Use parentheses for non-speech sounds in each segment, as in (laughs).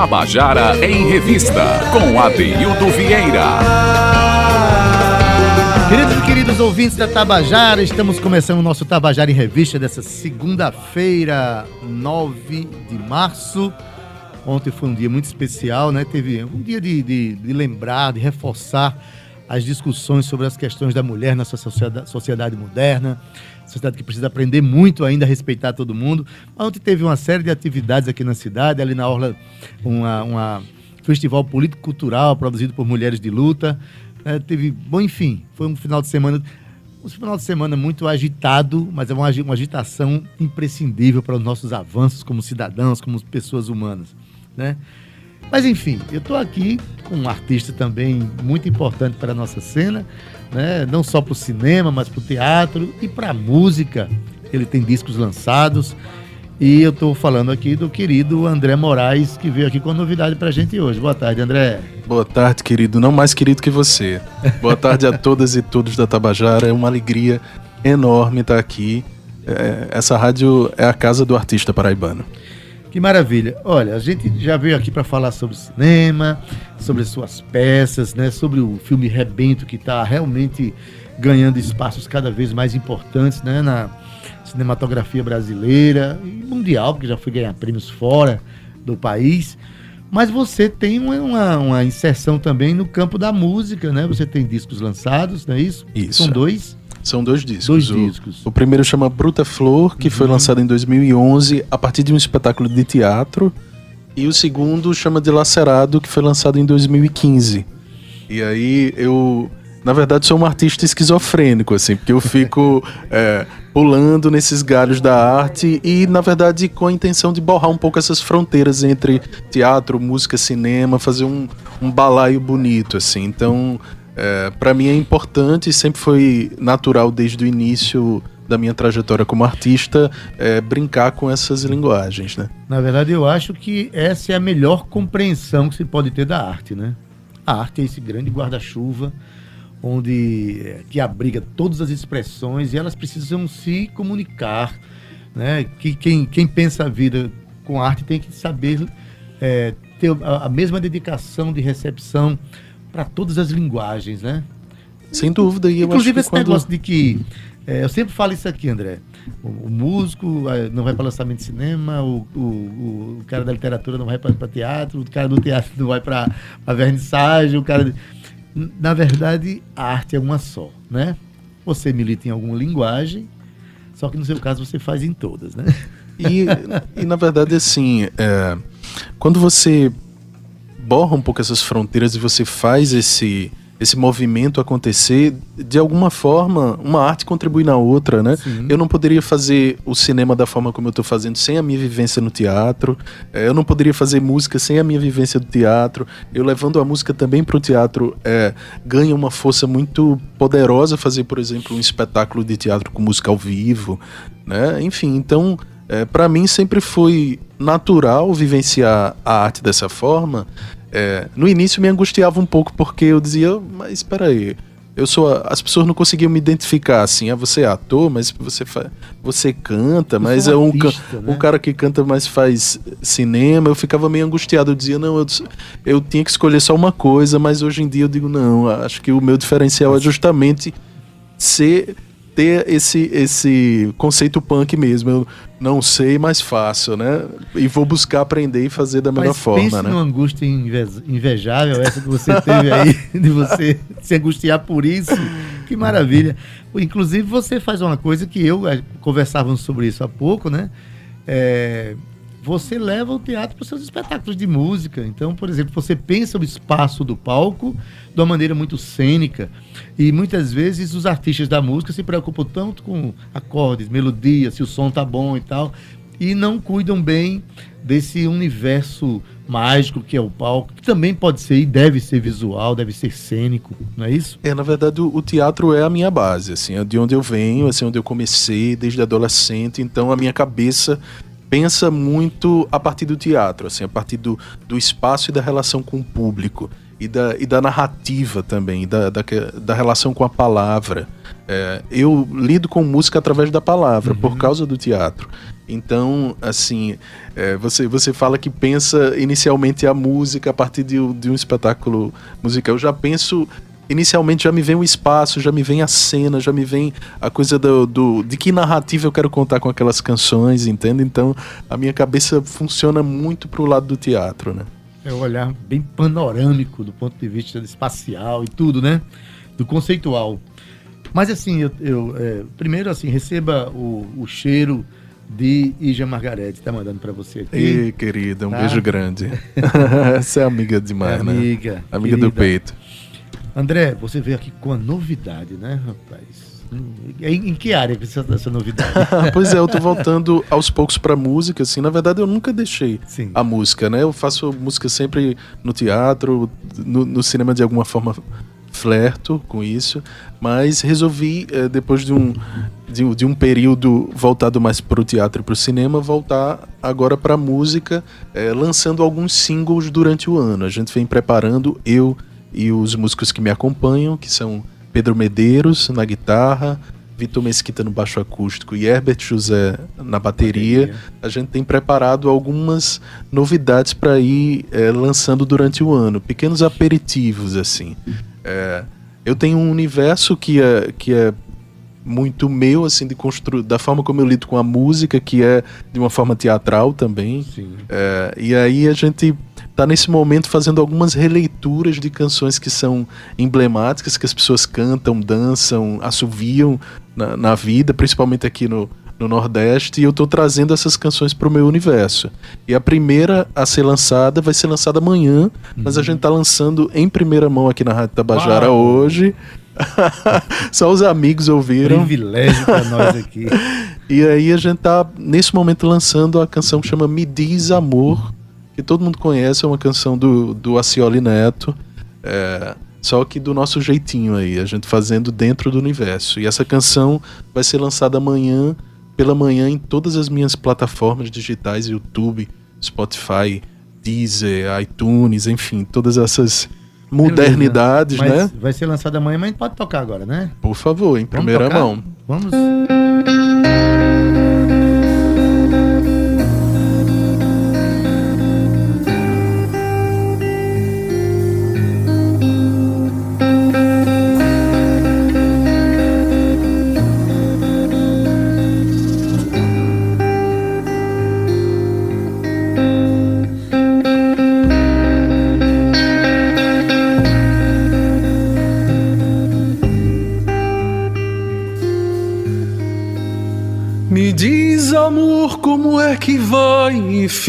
Tabajara em Revista, com Adeildo Vieira. Queridos e queridos ouvintes da Tabajara, estamos começando o nosso Tabajara em Revista dessa segunda-feira, 9 de março. Ontem foi um dia muito especial, né? Teve um dia de, de, de lembrar, de reforçar as discussões sobre as questões da mulher na sociedade, sociedade moderna, sociedade que precisa aprender muito ainda a respeitar todo mundo. Ontem teve uma série de atividades aqui na cidade, ali na Orla, uma, uma festival político-cultural produzido por mulheres de luta. É, teve, bom, enfim, foi um final de semana, um final de semana muito agitado, mas é uma, uma agitação imprescindível para os nossos avanços como cidadãos, como pessoas humanas, né? Mas enfim, eu estou aqui com um artista também muito importante para a nossa cena, né? não só para o cinema, mas para o teatro e para a música. Ele tem discos lançados. E eu estou falando aqui do querido André Moraes, que veio aqui com novidade para a gente hoje. Boa tarde, André. Boa tarde, querido. Não mais querido que você. Boa tarde a todas e todos da Tabajara. É uma alegria enorme estar aqui. É, essa rádio é a casa do artista paraibano. Que maravilha. Olha, a gente já veio aqui para falar sobre cinema, sobre suas peças, né, sobre o filme Rebento, que está realmente ganhando espaços cada vez mais importantes né, na cinematografia brasileira e mundial, porque já foi ganhar prêmios fora do país. Mas você tem uma, uma, inserção também no campo da música, né? Você tem discos lançados, não é isso? Isso. São dois? São dois discos. Dois o, discos. O primeiro chama Bruta Flor, que uhum. foi lançado em 2011 a partir de um espetáculo de teatro. E o segundo chama de Lacerado, que foi lançado em 2015. E aí eu, na verdade, sou um artista esquizofrênico, assim, porque eu fico (laughs) é, pulando nesses galhos da arte e, na verdade, com a intenção de borrar um pouco essas fronteiras entre teatro, música, cinema, fazer um, um balaio bonito, assim. Então, é, para mim é importante, sempre foi natural desde o início da minha trajetória como artista é, brincar com essas linguagens, né? Na verdade, eu acho que essa é a melhor compreensão que se pode ter da arte, né? A arte é esse grande guarda-chuva onde é, que abriga todas as expressões e elas precisam se comunicar, né? Que quem, quem pensa a vida com arte tem que saber é, ter a, a mesma dedicação de recepção para todas as linguagens, né? Sem dúvida. E Inclusive esse quando... negócio de que é, eu sempre falo isso aqui, André. O, o músico é, não vai para lançamento de cinema, o, o, o, cara da literatura não vai para teatro, o cara do teatro não vai para a vernissagem, o cara. De... Na verdade, a arte é uma só, né? Você milita em alguma linguagem, só que no seu caso você faz em todas, né? E, e na verdade, assim, é, quando você borra um pouco essas fronteiras e você faz esse esse movimento acontecer, de alguma forma, uma arte contribui na outra, né? Sim. Eu não poderia fazer o cinema da forma como eu estou fazendo sem a minha vivência no teatro. É, eu não poderia fazer música sem a minha vivência do teatro. Eu levando a música também para o teatro é, ganha uma força muito poderosa fazer, por exemplo, um espetáculo de teatro com música ao vivo, né? Enfim, então, é, para mim sempre foi natural vivenciar a arte dessa forma é, no início me angustiava um pouco porque eu dizia, mas espera aí, eu sou as pessoas não conseguiam me identificar assim, ah, você é ator, mas você fa, você canta, eu mas é um, artista, né? um cara que canta mas faz cinema, eu ficava meio angustiado, eu dizia, não, eu, eu tinha que escolher só uma coisa, mas hoje em dia eu digo, não, acho que o meu diferencial é justamente ser ter esse, esse conceito punk mesmo. Eu não sei, mas faço, né? E vou buscar aprender e fazer da melhor mas forma, pense né? numa angústia invejável essa que você teve aí, de você (laughs) se angustiar por isso. Que maravilha. Inclusive, você faz uma coisa que eu, eh, conversávamos sobre isso há pouco, né? É, você leva o teatro para os seus espetáculos de música. Então, por exemplo, você pensa o espaço do palco de uma maneira muito cênica. E muitas vezes os artistas da música se preocupam tanto com acordes, melodias, se o som tá bom e tal, e não cuidam bem desse universo mágico que é o palco, que também pode ser e deve ser visual, deve ser cênico, não é isso? É, na verdade, o, teatro é a minha base, assim, é de onde eu venho, assim, onde eu comecei desde adolescente, então a minha cabeça pensa muito a partir do teatro, assim, a partir do, do espaço e da relação com o público. e da, e da narrativa também, da, da, da relação com a palavra. É, eu lido com música através da palavra, uhum. por causa do teatro. Então, assim, é, você, você fala que pensa inicialmente a música a partir de, de um espetáculo musical. Eu já penso inicialmente já me vem o espaço, já me vem a cena, já me vem a coisa do, do, de que narrativa eu quero contar com aquelas canções, entende? Então a minha cabeça funciona muito pro lado do teatro, né? É um olhar bem panorâmico do ponto de vista espacial e tudo, né? Do conceitual. Mas assim, eu, eu é, primeiro assim, receba o, o cheiro de Ija Margarete, tá mandando para você aqui. Ei, querida, um tá? beijo grande. (laughs) Essa é amiga demais, é amiga, né? Amiga. Amiga do peito. André, você veio aqui com a novidade, né, rapaz? Em, que área precisa dessa novidade? (laughs) pois é, eu tô voltando aos poucos pra música, assim. Na verdade, eu nunca deixei Sim. a música, né? Eu faço música sempre no teatro, no, no cinema de alguma forma flerto com isso, mas resolvi, eh, depois de um, de, de, um período voltado mais para o teatro e para o cinema, voltar agora para a música, eh, lançando alguns singles durante o ano. A gente vem preparando, eu e os músicos que me acompanham, que são Pedro Medeiros na guitarra, Vitor Mesquita no baixo acústico e Herbert José na bateria, bateria. a gente tem preparado algumas novidades para ir é, lançando durante o ano, pequenos aperitivos assim. É, eu tenho um universo que é, que é muito meu, assim, de construir, da forma como eu lido com a música, que é de uma forma teatral também. É, e aí a gente tá nesse momento fazendo algumas releituras de canções que são emblemáticas, que as pessoas cantam, dançam, assoviam na, na vida, principalmente aqui no, no Nordeste, e eu estou trazendo essas canções para o meu universo. E a primeira a ser lançada vai ser lançada amanhã, uhum. mas a uhum. gente está lançando em primeira mão aqui na Rádio Tabajara Uau. hoje. (laughs) Só os amigos ouviram. Privilégio para nós aqui. (laughs) e aí a gente tá nesse momento lançando a canção que chama Me Diz Amor, que todo mundo conhece, é uma canção do, do Acioli Neto. É, só que do nosso jeitinho aí, a gente fazendo dentro do universo. E essa canção vai ser lançada amanhã, pela manhã, em todas as minhas plataformas digitais, YouTube, Spotify, Deezer, iTunes, enfim, todas essas modernidades, Beleza. né? Vai ser lançada amanhã, mas pode tocar agora, né? Por favor, em Vamos primeira tocar? mão. Vamos.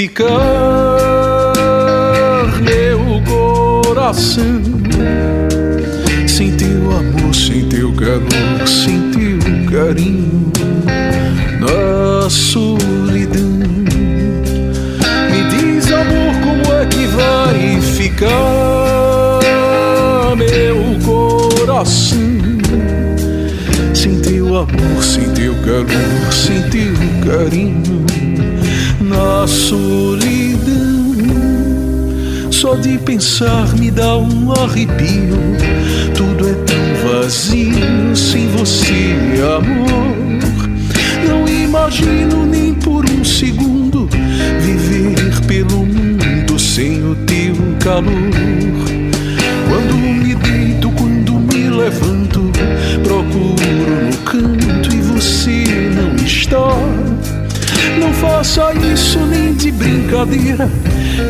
Ficar meu coração sem teu amor, sem teu calor, sem teu carinho na solidão. Me diz, amor, como é que vai ficar meu coração sem teu amor, sem teu calor, sem teu carinho solidão. Só de pensar me dá um arrepio. Tudo é tão vazio sem você, amor. Não imagino nem por um segundo viver pelo mundo sem o teu calor. Quando me deito, quando me levanto, procuro no canto e você não está. Não faça isso nem de brincadeira,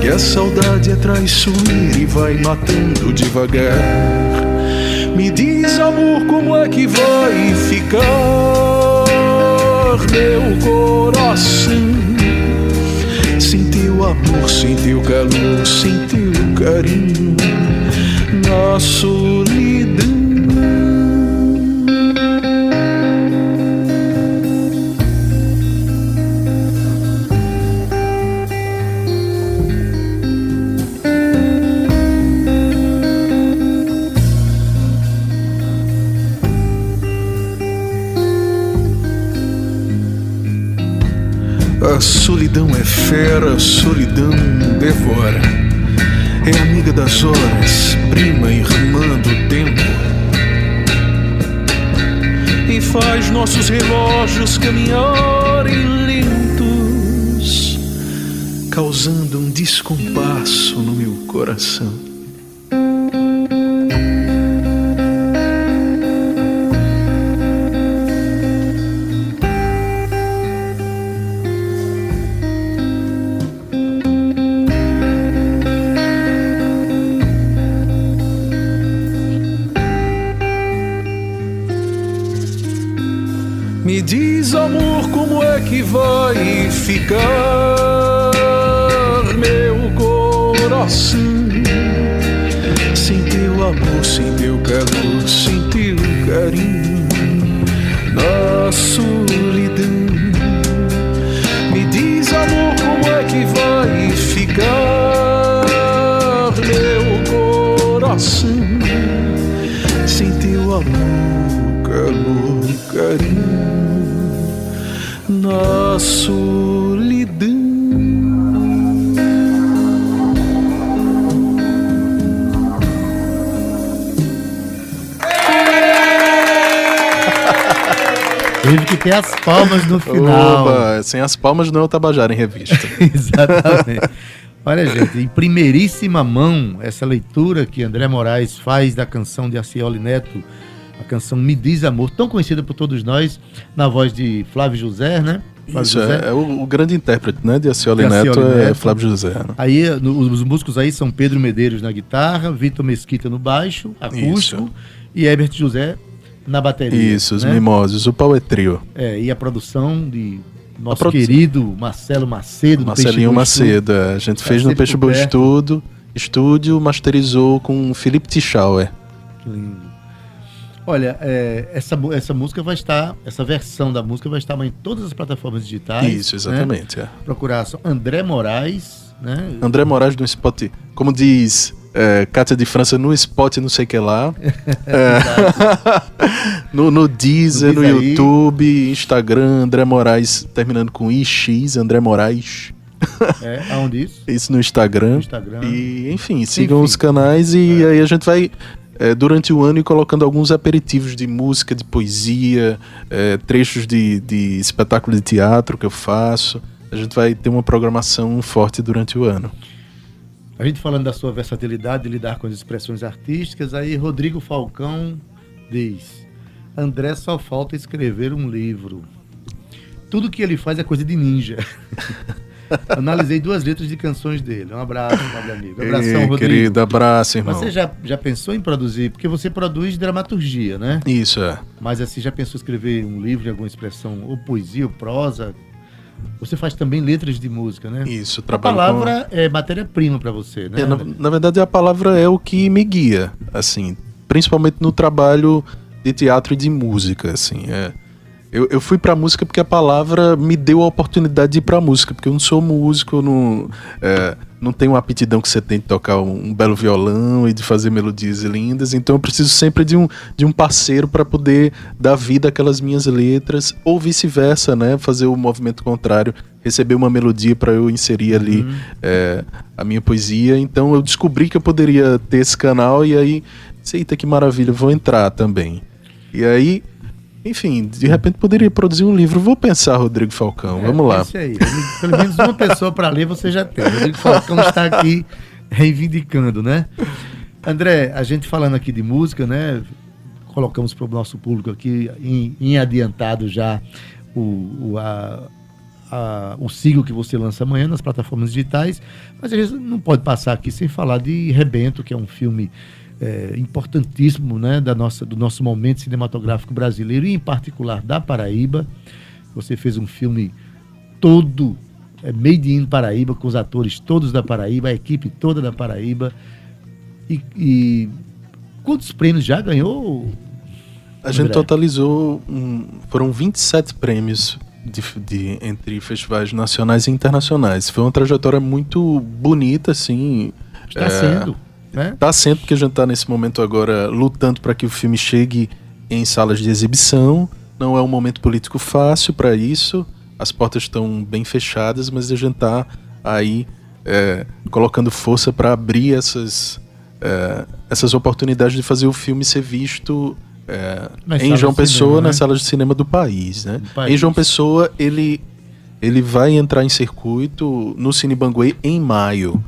que a saudade é traiçoeira e vai matando devagar. Me diz, amor, como é que vai ficar meu coração? Sem teu amor, sem teu calor, sem teu carinho, na solidão. Solidão é fera, solidão devora. é amiga das horas, prima irmã do tempo. E faz nossos relógios caminharem lentos, causando um descompasso no meu coração. Meu coração. Sem teu amor, sem teu calor, sem teu carinho na solidão. Me diz, amor, como é que vai ficar meu coração? Sem teu amor, calor, carinho na Teve que ter as palmas no final. Oba, sem as palmas não é o Tabajara em revista. (laughs) Exatamente. Olha, gente, em primeiríssima mão, essa leitura que André Moraes faz da canção de Acioli Neto, a canção Me Diz Amor, tão conhecida por todos nós, na voz de Flávio José, né? Flávio Isso, José. é, é o, o grande intérprete, né, de Acioli De Neto, Acioli é Neto. Flávio José. né? Aí no- os músicos aí são Pedro Medeiros na guitarra, Vitor Mesquita no baixo, acústico, Isso. e Herbert José na bateria. Isso, os né? mimosos, o pau é trio. É, e a produção de nosso produ- querido Marcelo Macedo. do Marcelinho. Macedo, é, a gente fez no Peixe Boa perto. Estúdio, masterizou com Felipe Tichauer. Que lindo. Olha, é, essa, essa música vai estar, essa versão da música vai estar em todas as plataformas digitais. Isso, né? exatamente. é. Procurar só André Moraes, né? André Moraes no Spot, como diz é, Cátia de França, no Spot não sei o que lá. É. (laughs) no, no Deezer, No no, aí. YouTube, Instagram, André Moraes, terminando com IX, André Moraes. É, aonde isso? (laughs) Isso no Instagram. No Instagram. E, enfim, sigam Enfim. os canais e aí a gente vai, é, durante o ano, ir colocando alguns aperitivos de música, de poesia, é, trechos de, de espetáculo de teatro que eu faço. A gente vai ter uma programação forte durante o ano. A gente falando da sua versatilidade de lidar com as expressões artísticas, aí Rodrigo Falcão diz: André só falta escrever um livro. Tudo que ele faz é coisa de ninja. (laughs) Analisei duas letras de canções dele. Um abraço, nobre amigo. Abração, Ei, Rodrigo. Querido, abraço, irmão. Você já, já pensou em produzir? Porque você produz dramaturgia, né? Isso, é. Mas assim, já pensou em escrever um livro de alguma expressão, ou poesia, ou prosa? Você faz também letras de música, né? Isso, A trabalho palavra é matéria-prima para você, né? com... É, na, na verdade, a palavra é o que me guia, assim, principalmente no trabalho de teatro e de música, assim, é... Eu, eu fui pra música porque a palavra me deu a oportunidade de ir pra música, porque eu não sou músico, eu não, é, não tenho uma aptidão que você tem de tocar um, um belo violão e de fazer melodias lindas, então eu preciso sempre de um, de um parceiro para poder dar vida àquelas minhas letras, ou vice-versa, né? Fazer o movimento contrário, receber uma melodia para eu inserir ali é, a minha poesia. Então eu descobri que eu poderia ter esse canal e aí, eita que maravilha, vou entrar também. E aí, enfim, de repente poderia produzir um livro. Vou pensar, Rodrigo Falcão, É, vamos lá. pense aí. Pelo menos uma pessoa para ler você já tem. Rodrigo Falcão está aqui reivindicando, né? André, a gente falando aqui de música, né? Colocamos para o nosso público aqui em, em adiantado já o, o, a, a- o single que você lança amanhã nas plataformas digitais, mas a gente não pode passar aqui sem falar de Rebento, que é um filme é, importantíssimo né, da nossa, do nosso momento cinematográfico brasileiro e, em particular, da Paraíba. Você fez um filme todo é, made in Paraíba, com os atores todos da Paraíba, a equipe toda da Paraíba. E, e quantos prêmios já ganhou? A gente André? totalizou, um, foram 27 prêmios de, de- entre festivais nacionais e internacionais. Foi uma trajetória muito bonita, assim. Está É, sendo. Né? Tá sendo porque a gente tá nesse momento agora lutando para que o filme chegue em salas de exibição. Não é um momento político fácil para isso. As portas estão bem fechadas, mas a gente tá aí é, colocando força para abrir essas, é, essas oportunidades de fazer o filme ser visto é, em João Pessoa, cinema, né? nas salas de cinema do país, né? país. Em João Pessoa, ele, ele vai entrar em circuito no Cine Banguê em maio.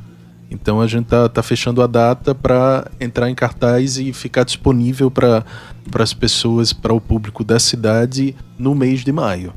Então a gente tá, tá fechando a data para entrar em cartaz e ficar disponível para as pessoas, para o público da cidade no mês de maio.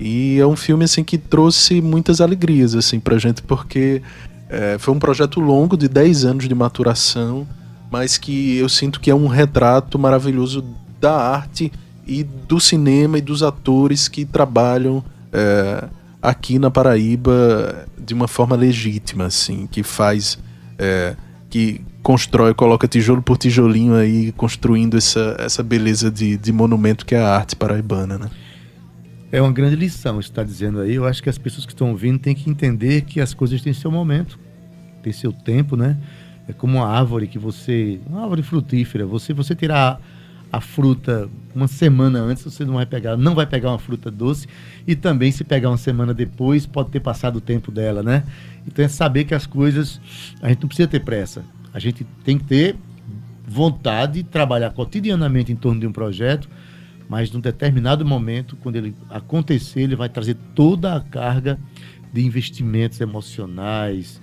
E é um filme assim que trouxe muitas alegrias assim pra gente porque é, foi um projeto longo de 10 anos de maturação, mas que eu sinto que é um retrato maravilhoso da arte e do cinema e dos atores que trabalham é, aqui na Paraíba de uma forma legítima, assim, que faz. É, que constrói, coloca tijolo por tijolinho aí, construindo essa, essa beleza de, de monumento que é a arte paraibana, né? É uma grande lição, está dizendo aí. Eu acho que as pessoas que estão ouvindo têm que entender que as coisas têm seu momento, têm seu tempo, né? É como uma árvore que você. Uma árvore frutífera. Você, você tirar a fruta uma semana antes, você não vai pegar, não vai pegar uma fruta doce. E também, se pegar uma semana depois, pode ter passado o tempo dela, né? Então é saber que as coisas. A gente não precisa ter pressa. A gente tem que ter vontade de trabalhar cotidianamente em torno de um projeto, mas num determinado momento, quando ele acontecer, ele vai trazer toda a carga de investimentos emocionais,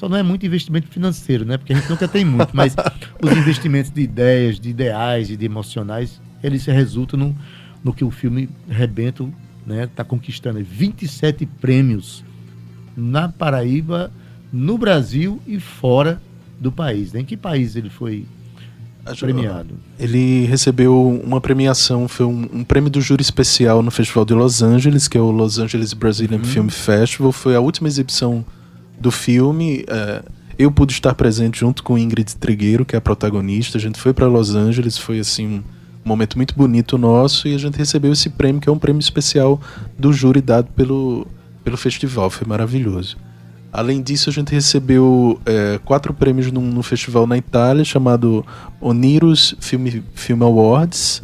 só não é muito investimento financeiro, né? Porque a gente nunca tem muito, mas (laughs) os investimentos de ideias, de ideais e de emocionais, eles se resultam no, no que o filme Rebento né, está conquistando. 27 prêmios na Paraíba, no Brasil e fora do país. Né? Em que país ele foi premiado? Ele recebeu uma premiação, foi um, um, prêmio do júri especial no Festival de Los Angeles, que é o Los Angeles Brazilian uhum. Film Festival. Foi a última exibição do filme. É, eu pude estar presente junto com Ingrid Trigueiro, que é a protagonista. A gente foi para Los Angeles, foi assim um momento muito bonito nosso e a gente recebeu esse prêmio, que é um prêmio especial do júri dado pelo, pelo festival. Foi maravilhoso. Além disso, a gente recebeu é, quatro prêmios num, num, festival na Itália chamado Oniros Film, Film Awards.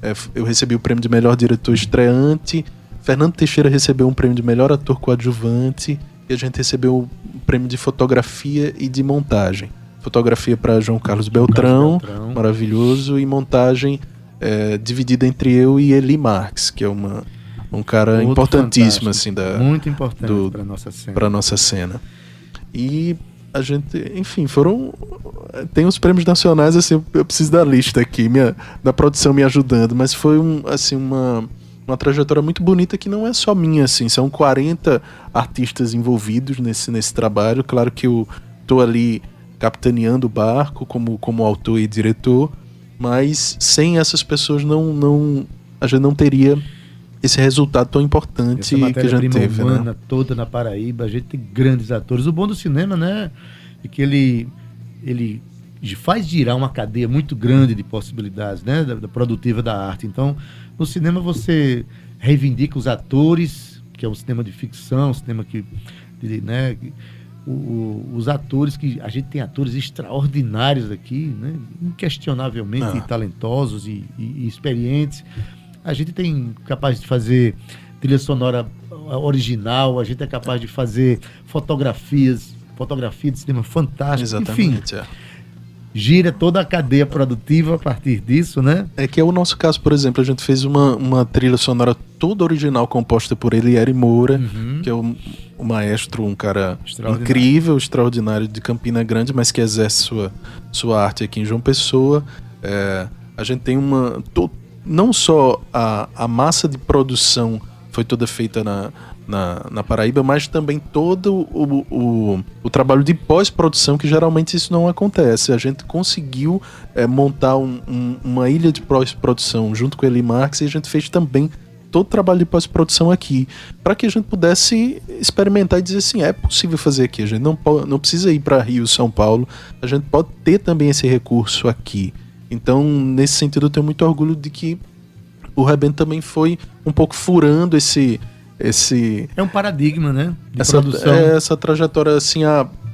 É, eu recebi o prêmio de melhor diretor estreante. Fernando Teixeira recebeu um prêmio de melhor ator coadjuvante e a gente recebeu o prêmio de fotografia e de montagem. Fotografia para João Carlos Beltrão, Carlos Beltrão, maravilhoso, e montagem é, dividida entre eu e Eli Marx, que é uma, um cara Outro importantíssimo assim da muito importante para nossa cena. Para nossa cena. E a gente, enfim, foram tem os prêmios nacionais assim, eu preciso da lista aqui, minha da produção me ajudando, mas foi um assim uma uma trajetória muito bonita que não é só minha, assim. São 40 artistas envolvidos nesse, nesse trabalho. Claro que eu tô ali capitaneando o barco como, como autor e diretor, mas sem essas pessoas não, não a gente não teria esse resultado tão importante que a gente teve, né? humana né? toda na Paraíba, a gente tem grandes atores. O bom do cinema, né, é que ele ele faz girar uma cadeia muito grande de possibilidades, né, da, da produtiva da arte. Então, no cinema você reivindica os atores, que é um cinema de ficção, um cinema que, né, o, o, os atores que a gente tem atores extraordinários aqui, né, inquestionavelmente ah. talentosos e, e, e experientes. A gente tem capaz de fazer trilha sonora original, a gente é capaz de fazer fotografias, fotografia de cinema fantástica. Exatamente. Enfim, é gira toda a cadeia produtiva a partir disso, né? É que é o nosso caso, por exemplo, a gente fez uma, uma trilha sonora toda original composta por ele, Eri Moura, uhum. que é o, o, maestro, um cara incrível, extraordinário de Campina Grande, mas que exerce sua, sua arte aqui em João Pessoa. É, a gente tem uma. To, não só a, a massa de produção foi toda feita na, na, na Paraíba, mas também todo o, o, o trabalho de pós-produção, que geralmente isso não acontece. A gente conseguiu é, montar um, um, uma ilha de pós-produção junto com ele Marx e a gente fez também todo o trabalho de pós-produção aqui, para que a gente pudesse experimentar e dizer assim, é possível fazer aqui, a gente não, não precisa ir para Rio, São Paulo, a gente pode ter também esse recurso aqui. Então, nesse sentido, eu tenho muito orgulho de que o Rebento também foi um pouco furando esse, esse é um paradigma, né? De essa, produção. É, essa trajetória assim,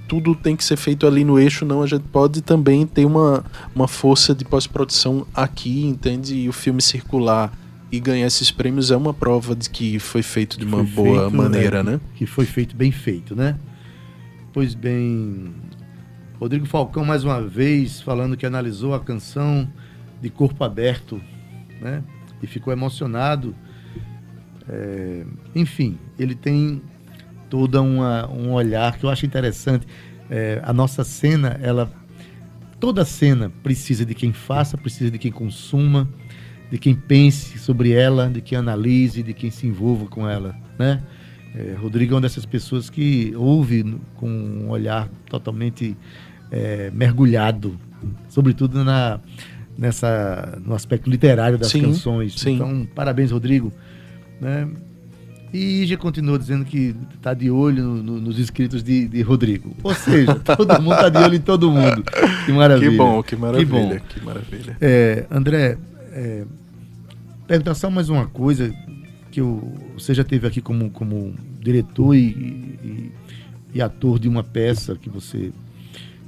tudo tem que ser feito ali no eixo, não. A gente pode também ter uma, uma força de pós-produção aqui, entende? E o filme circular e ganhar esses prêmios é uma prova de que foi feito de uma boa feito, maneira, é, né? Que foi feito bem feito, né? Pois bem, Rodrigo Falcão mais uma vez falando que analisou a canção de Corpo Aberto, né? E ficou emocionado. É, enfim, ele tem uma, um olhar que eu acho interessante. É, a nossa cena, ela toda cena precisa de quem faça, precisa de quem consuma, de quem pense sobre ela, de quem analise, de quem se envolva com ela, né? É, Rodrigo é uma dessas pessoas que ouve com um olhar totalmente é, mergulhado, sobretudo na, nessa, no aspecto literário das Sim, canções. sim. Então, parabéns, Rodrigo. Né? E já continuou dizendo que está de olho no- no- nos escritos de, de Rodrigo. Ou seja, (laughs) todo mundo está de olho em todo mundo. Que maravilha. Que bom, que maravilha, bom. que maravilha. É, André, é, perguntar só mais uma coisa que eu, você já teve aqui como, como diretor e, e- e ator de uma peça que você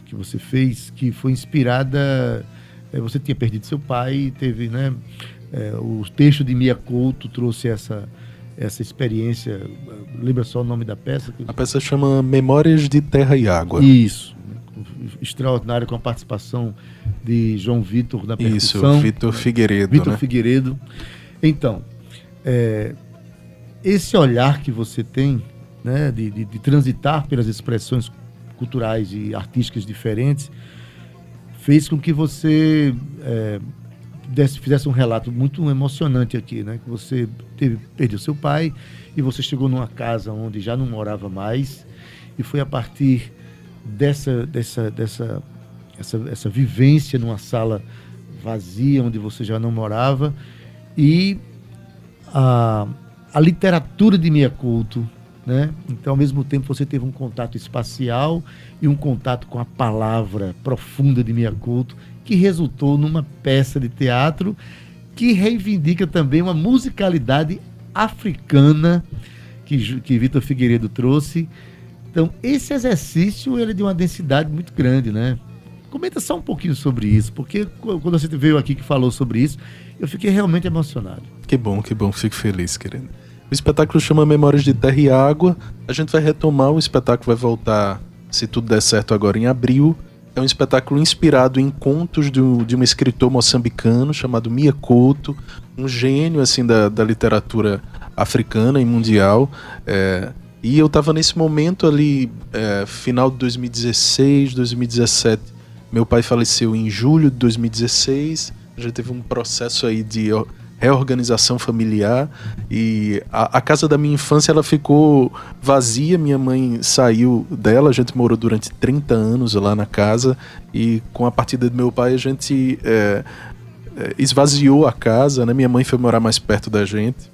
que você fez que foi inspirada é, você tinha perdido seu pai e teve né é, o texto de Mia Couto trouxe essa essa experiência lembra só o nome da peça A peça chama Memórias de Terra e Água. isso extraordinário com a participação de João Vitor na Isso, percussão Vitor Figueiredo, Vitor né? Figueiredo. Então, é, esse olhar que você tem, né, de, de- de transitar pelas expressões culturais e artísticas diferentes, fez com que você é, desse- fizesse um relato muito emocionante aqui, né? Que você teve, perdeu seu pai e você chegou numa casa onde já não morava mais e foi a partir dessa dessa dessa essa, essa vivência numa sala vazia onde você já não morava e a, a literatura de Mia Couto, né? Então, ao mesmo tempo, você teve um contato espacial e um contato com a palavra profunda de Mia Couto, que resultou numa peça de teatro que reivindica também uma musicalidade africana que, que Vitor Figueiredo trouxe. Então, esse exercício ele é de uma densidade muito grande, né? Comenta só um pouquinho sobre isso, porque qu- quando você veio aqui que falou sobre isso, eu fiquei realmente emocionado. Que bom, que bom, fico feliz, querido. O espetáculo chama Memórias de Terra e Água. A gente vai retomar, o espetáculo vai voltar, se tudo der certo, agora em abril. É um espetáculo inspirado em contos do- de um escritor moçambicano chamado Mia Couto, um gênio assim da, da literatura africana e mundial. É, e eu estava nesse momento ali, é, final de 2016, 2017. Meu pai faleceu em julho de 2016. A gente teve um processo aí de reorganização familiar e a, a casa da minha infância ela ficou vazia. Minha mãe saiu dela. A gente morou durante 30 anos lá na casa e com a partida do meu pai a gente é, é, esvaziou a casa. Né? Minha mãe foi morar mais perto da gente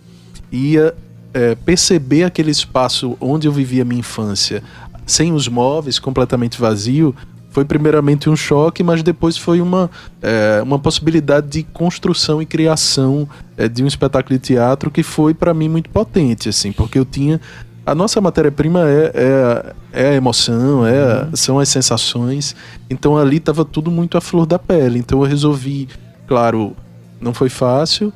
ia é, perceber aquele espaço onde eu vivia minha infância sem os móveis, completamente vazio, foi primeiramente um choque, mas depois foi uma, é, uma possibilidade de construção e criação é, de um espetáculo de teatro que foi para mim muito potente, assim, porque eu tinha a nossa matéria-prima é, é, é a emoção, é, são as sensações. Então ali estava tudo muito à flor da pele. Então eu resolvi, claro, não foi fácil,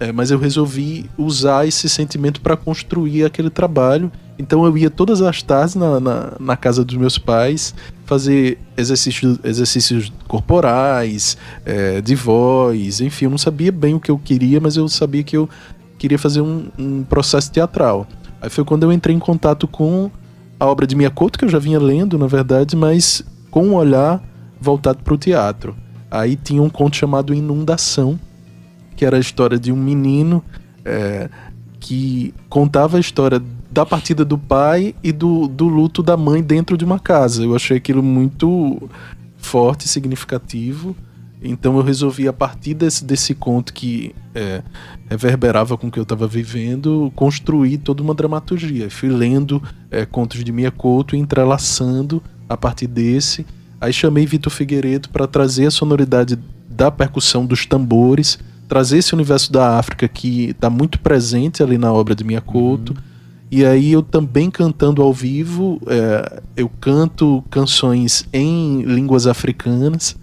é, mas eu resolvi usar esse sentimento para construir aquele trabalho. Então eu ia todas as tardes na, na, na casa dos meus pais fazer exercícios, exercícios corporais, é, de voz, enfim, eu não sabia bem o que eu queria, mas eu sabia que eu queria fazer um, um processo teatral. Aí foi quando eu entrei em contato com a obra de Mia Couto, que eu já vinha lendo, na verdade, mas com um olhar voltado para o teatro. Aí tinha um conto chamado Inundação, que era a história de um menino é, que contava a história da partida do pai e do, do luto da mãe dentro de uma casa. Eu achei aquilo muito forte significativo. Então eu resolvi, a partir desse, desse conto que é, reverberava com o que eu estava vivendo, construir toda uma dramaturgia. Fui lendo é, contos de Mia Couto e entrelaçando a partir desse. Aí chamei Vitor Figueiredo para trazer a sonoridade da percussão dos tambores, trazer esse universo da África que está muito presente ali na obra de Mia Couto. E aí eu também cantando ao vivo, é, eu canto canções em línguas africanas,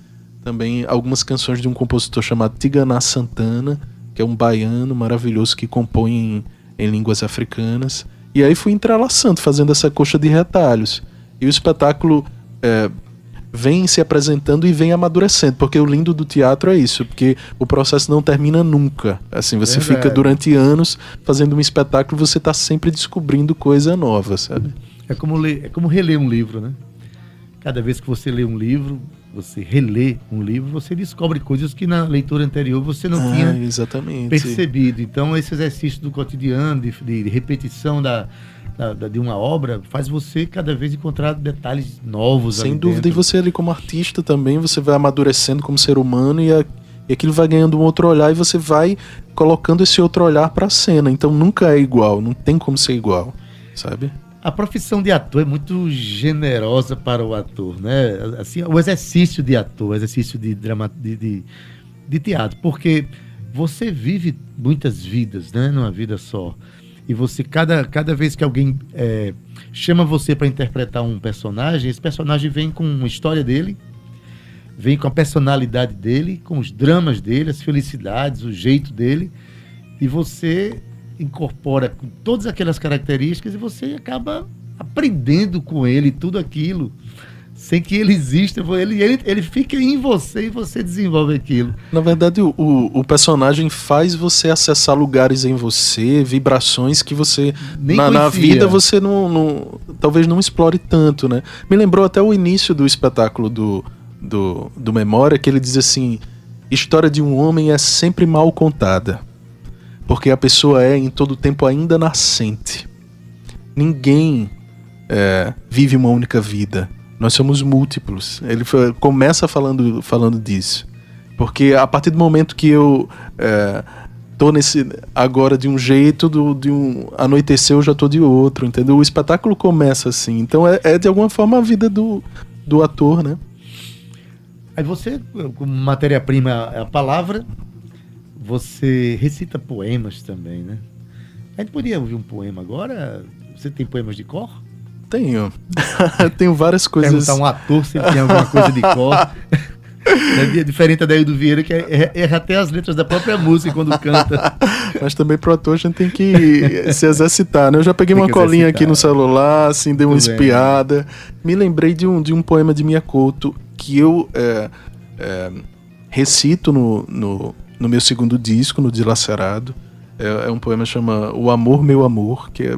também algumas canções de um compositor chamado Tigana Santana, que é um baiano maravilhoso que compõe em, em línguas africanas. E aí fui entrelaçando, fazendo essa coxa de retalhos. E o espetáculo é, vem se apresentando e vem amadurecendo, porque o lindo do teatro é isso, porque o processo não termina nunca. Assim, você Verdade. fica durante anos fazendo um espetáculo, você está sempre descobrindo coisa nova, sabe? É como, ler, é como reler um livro, né? Cada vez que você lê um livro, você relê um livro, você descobre coisas que na leitura anterior você não Ah, tinha exatamente. percebido. Então, esse exercício do cotidiano, de, de repetição da, da- da- de uma obra, faz você cada vez encontrar detalhes novos. Sem dúvida, dentro. e você ali como artista também, você vai amadurecendo como ser humano e, a- e aquilo vai ganhando um outro olhar e você vai colocando esse outro olhar pra cena. Então nunca é igual, não tem como ser igual, sabe? A profissão de ator é muito generosa para o ator, né? Assim, o exercício de ator, o exercício de drama, de, de, de teatro, porque você vive muitas vidas, né? Numa vida só. E você, cada, cada vez que alguém é, chama você para interpretar um personagem, esse personagem vem com uma história dele, vem com a personalidade dele, com os dramas dele, as felicidades, o jeito dele, e você incorpora com todas aquelas características e você acaba aprendendo com ele tudo aquilo, sem que ele exista, ele, ele, ele fica em você e você desenvolve aquilo. Na verdade, o, o, o personagem faz você acessar lugares em você, vibrações que você Nem na, na vida você não, não- talvez não explore tanto, né? Me lembrou até o início do espetáculo do, do, do Memória, que ele diz assim: história de um homem é sempre mal contada, porque a pessoa é em todo tempo ainda nascente. Ninguém é, vive uma única vida. Nós somos múltiplos. Ele foi- começa falando, falando disso. Porque a partir do momento que eu é, tô nesse agora de um jeito, do, de um anoitecer eu já tô de outro, entendeu? O espetáculo começa assim. Então é, é, de alguma forma a vida do, do ator, né? Aí você, como matéria-prima é a palavra, você recita poemas também, né? A gente podia ouvir um poema agora? Você tem poemas de cor? Tenho. (laughs) Tenho várias coisas. Perguntar um ator se ele tem alguma coisa de cor. (laughs) É diferente da do Vieira, que é- erra até as letras da própria música quando canta. Mas também pro ator a gente tem que se exercitar, né? Eu já peguei Tem uma colinha exercitar. aqui no celular, assim, dei uma Muito bem. espiada. Me lembrei de um, de um poema de Mia Couto que eu é, é, recito no, no, no meu segundo disco, no Dilacerado. É, é um poema que chama O Amor, Meu Amor, que é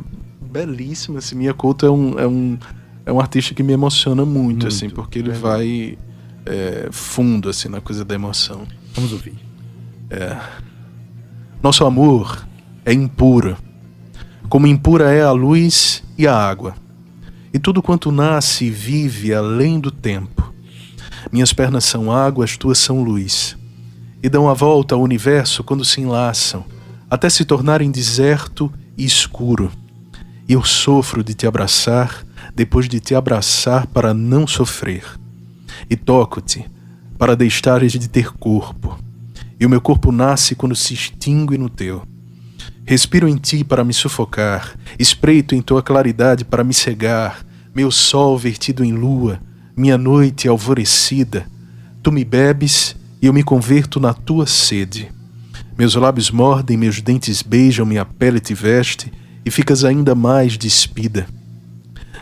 belíssimo. Assim, Mia Couto é um, é, um, é um artista que me emociona muito, Muito, assim, porque ele é vai é, fundo, assim, na coisa da emoção. Vamos ouvir. Nosso amor é impuro, como impura é a luz e a água, e tudo quanto nasce e vive além do tempo. Minhas pernas são água, as tuas são luz, e dão a volta ao universo quando se enlaçam, até se tornarem deserto e escuro. Eu sofro de te abraçar, depois de te abraçar para não sofrer. E toco-te para deixares de ter corpo e o meu corpo nasce quando se extingue no teu. Respiro em ti para me sufocar, espreito em tua claridade para me cegar, meu sol vertido em lua, minha noite alvorecida. Tu me bebes e eu me converto na tua sede. Meus lábios mordem, meus dentes beijam, minha pele te veste e ficas ainda mais despida.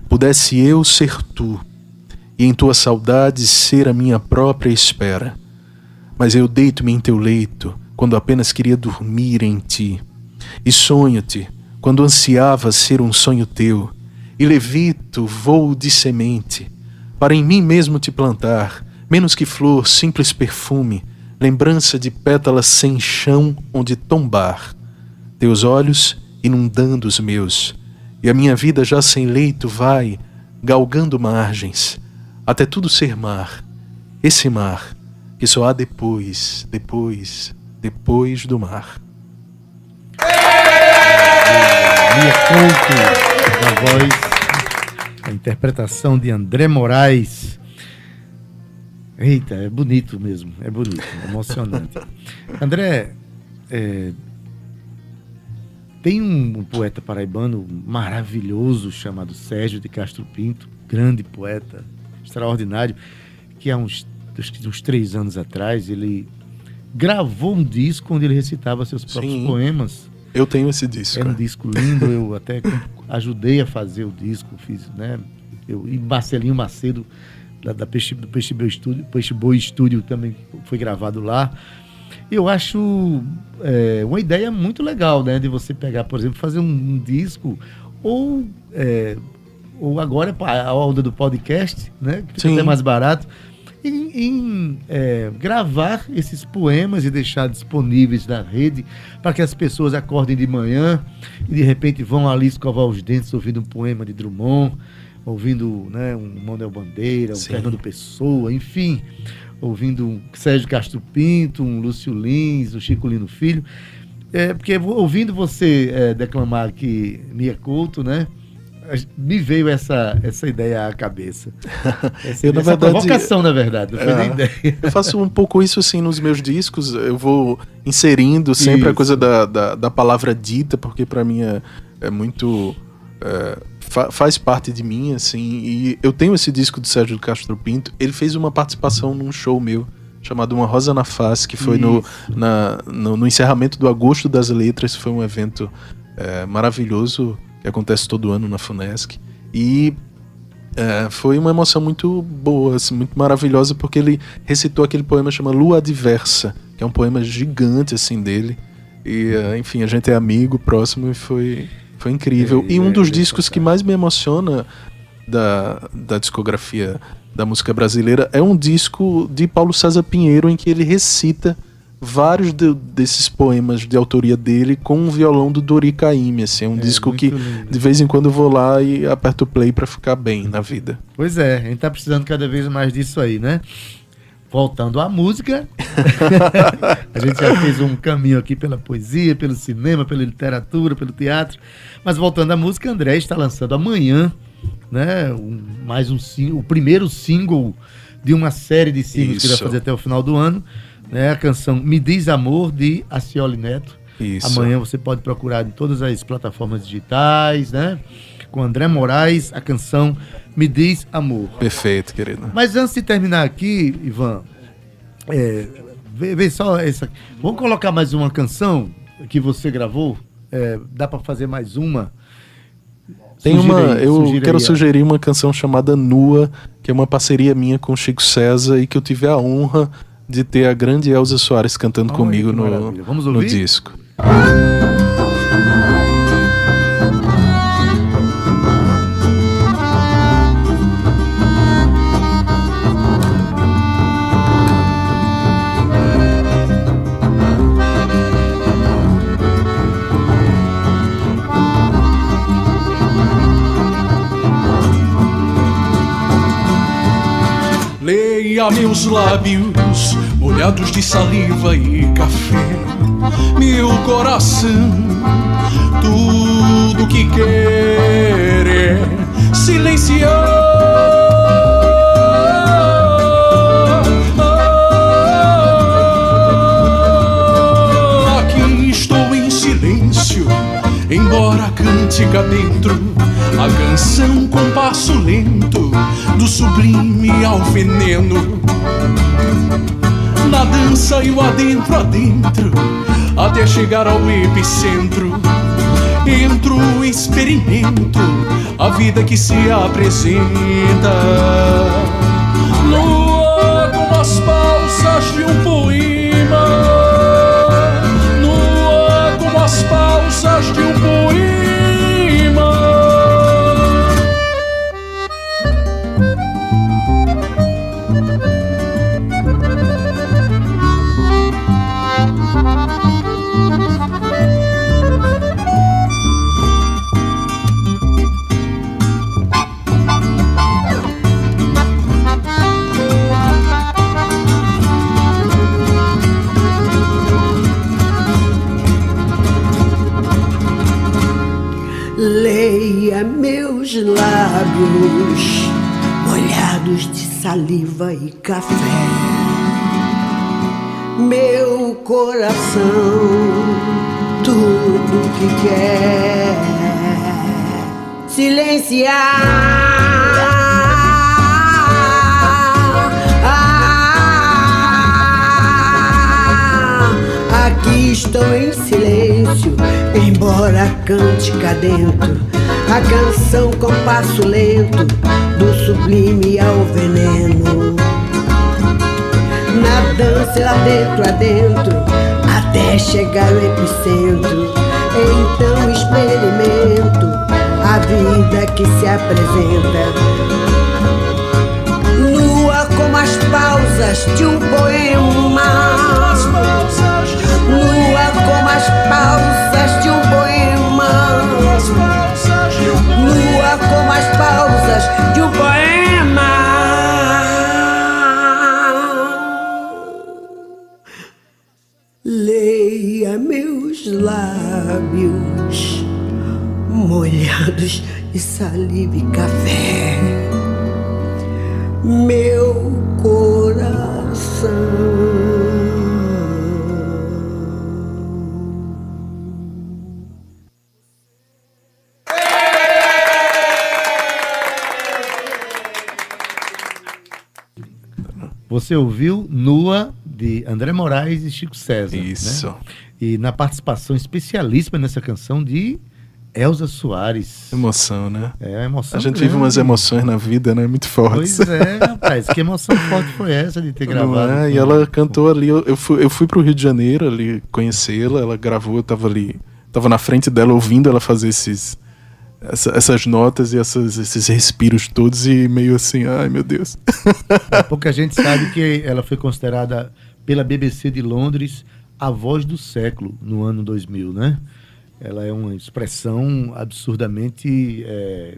Pudesse eu ser tu, e em tua saudade ser a minha própria espera mas eu deito-me em teu leito quando apenas queria dormir em ti. E sonho-te quando ansiava ser um sonho teu. E levito voo de semente para em mim mesmo te plantar, menos que flor, simples perfume, lembrança de pétalas sem chão onde tombar. Teus olhos inundando os meus, e a minha vida já sem leito vai, galgando margens, até tudo ser mar. Esse mar que só há depois, depois, depois do mar. Mia Couto, a voz, a interpretação de André Moraes. Eita, é bonito mesmo, é bonito, é emocionante. André, é, tem um, poeta paraibano maravilhoso chamado Sérgio de Castro Pinto, grande poeta, extraordinário, que há uns, uns três anos atrás ele gravou um disco onde ele recitava seus próprios Sim. poemas. Eu tenho esse disco. É um disco lindo, eu até ajudei a fazer o disco, fiz, né? Eu, e Marcelinho Macedo, da, da Peixe, do Peixe Boi Estúdio, Peixe Boi Estúdio também foi gravado lá. Eu acho é, uma ideia muito legal, né? De você pegar, por exemplo, fazer um, um disco ou, é, ou agora a onda do podcast, né? Que fica Sim. até mais barato. Em, em, é, gravar esses poemas e deixar disponíveis na rede para que as pessoas acordem de manhã e de repente vão ali escovar os dentes ouvindo um poema de Drummond, ouvindo né, um Manuel Bandeira, um Sim. Fernando Pessoa, enfim, ouvindo um Sérgio Castro Pinto, um Lúcio Lins, um Chico Lino Filho. É, porque ouvindo você é, declamar aqui Mia Couto, né? a- Me veio essa, essa ideia à cabeça. (laughs) Essa, Eu, na verdade, provocação, na verdade, não foi Ah, nem ideia. Eu faço um pouco isso assim nos meus discos. Eu vou inserindo sempre a Isso. coisa da, da, da palavra dita, porque pra mim é, é muito. é, fa- faz parte de mim, assim. E eu tenho esse disco do Sérgio Castro Pinto. Ele fez uma participação num show meu chamado Uma Rosa na Face, que foi no, na, no, no encerramento do Agosto das Letras. Foi um evento é, maravilhoso que acontece todo ano na Funesc. E é, foi uma emoção muito boa, assim, muito maravilhosa, porque ele recitou aquele poema chamado Lua Adversa, que é um poema gigante assim dele. E, é, enfim, a gente é amigo, próximo, e foi, foi incrível. É, e um dos é discos que mais me emociona da, da discografia da música brasileira é um disco de Paulo César Pinheiro, em que ele recita vários de- desses poemas de autoria dele com um violão do Dori Caymmi, assim, é um É, disco que lindo. de vez em quando eu vou lá e aperto o play pra ficar bem na vida. Pois é, a gente tá precisando cada vez mais disso aí, né? Voltando à música, (laughs) a gente já fez um caminho aqui pela poesia, pelo cinema, pela literatura, pelo teatro. Mas voltando à música, André está lançando amanhã, né? um- mais um o primeiro single de uma série de singles que vai Isso. fazer até o final do ano, né? A canção Me Diz Amor de Acioli Neto. Isso. Amanhã você pode procurar em todas as plataformas digitais, né? Com André Moraes, a canção Me Diz Amor. Perfeito, querido. Mas antes de terminar aqui, Ivan, é, vê, vê só essa. Vamos colocar mais uma canção que você gravou? É, dá pra fazer mais uma? Tem uma, eu quero aí, sugerir uma canção chamada Nua, que é uma parceria minha com o Chico César e que eu tive a honra de ter a grande Elza Soares cantando comigo no, no disco. Leia meus lábios molhados de saliva e café, meu coração, tudo que quer é silenciar. Aqui estou em silêncio, embora cante cá dentro a canção com passo lento, do sublime ao veneno. Na dança e o adentro, adentro, até chegar ao epicentro. Entro, experimento a vida que se apresenta. Saliva e café. Meu coração, tudo que quer silenciar. Aqui estou em silêncio, embora cante cá dentro. A canção com passo lento sublime ao veneno. Na dança lá dentro, adentro, até chegar ao epicentro. Então experimento a vida que se apresenta. Nua como as pausas de um poema. Nua como as pausas de um poema. Nua como as pausas de um poema. Lábios molhados de saliva e café. Meu coração. Você ouviu Nua de André Moraes e Chico César. Isso. né? E na participação especialíssima nessa canção de Elza Soares. Emoção, né? É emoção. A gente vive umas grande. emoções na vida, né? Muito fortes. Pois é, rapaz. Que emoção forte foi essa de ter Não gravado? é? E ela cantou ali. Eu, eu fui, eu fui pro Rio de Janeiro ali conhecê-la. Ela gravou, eu tava ali. Tava na frente dela ouvindo ela fazer esses, essa- essas notas e essas- esses respiros todos e meio assim, ai meu Deus. Pouca gente sabe que ela foi considerada pela BBC de Londres a voz do século no ano 2000, né? Ela é uma expressão absurdamente. é,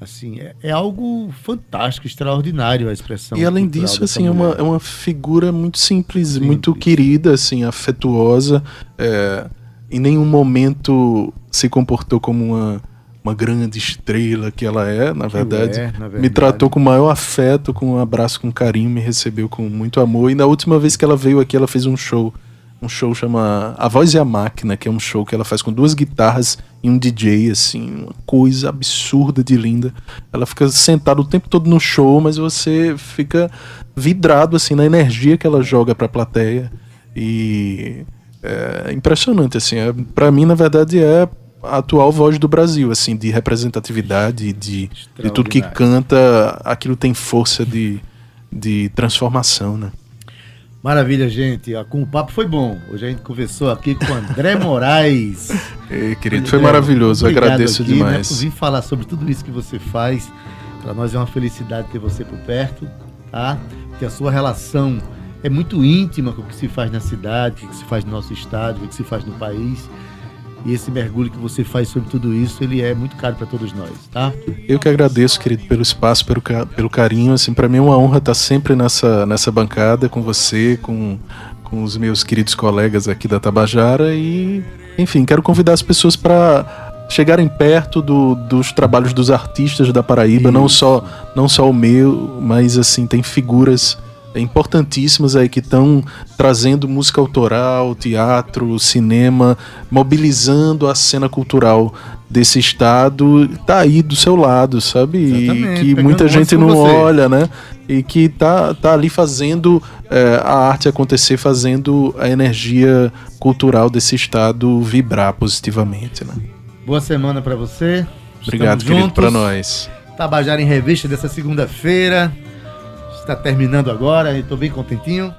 assim, é, é algo fantástico, extraordinário a expressão. E além disso, assim, é uma, é uma figura muito simples, Simples. muito querida, assim, afetuosa. é, em nenhum momento se comportou como uma, uma grande estrela que ela é, na verdade. é, na Me verdade. tratou com o maior afeto, com um abraço, com carinho, me recebeu com muito amor. E na última vez que ela veio aqui, ela fez um show. Um show chama A Voz e a Máquina, que é um show que ela faz com duas guitarras e um DJ, assim, uma coisa absurda de linda. Ela fica sentada o tempo todo no show, mas você fica vidrado, assim, na energia que ela joga pra plateia. E é impressionante, assim. É, para mim, na verdade, é a atual voz do Brasil, assim, de representatividade, de, de tudo que canta, aquilo tem força de, de transformação, né? Maravilha, gente. Com o papo foi bom. Hoje a gente conversou aqui com André Moraes. (laughs) Ei, querido, foi André, maravilhoso, obrigado agradeço aqui, né, demais. por vir falar sobre tudo isso que você faz. Para nós é uma felicidade ter você por perto, tá? Que a sua relação é muito íntima com o que se faz na cidade, o que se faz no nosso estado, o que se faz no país. E esse mergulho que você faz sobre tudo isso, ele é muito caro para todos nós, tá? Eu que agradeço, querido, pelo espaço, pelo, pelo carinho. Assim, para mim é uma honra estar sempre nessa, nessa bancada com você, com, com os meus queridos colegas aqui da Tabajara e, enfim, quero convidar as pessoas para chegarem perto do- dos trabalhos dos artistas da Paraíba, não só não só o meu, mas assim tem figuras importantíssimas aí que estão trazendo música autoral, teatro, cinema, mobilizando a cena cultural desse estado, tá aí do seu lado, sabe? E que muita gente não você. olha, né? E que tá, tá ali fazendo é, a arte acontecer, fazendo a energia cultural desse estado vibrar positivamente, né? Boa semana para você. Obrigado, Estamos querido, para nós. Tabajara em Revista dessa segunda-feira. Está terminando agora, estou bem contentinho.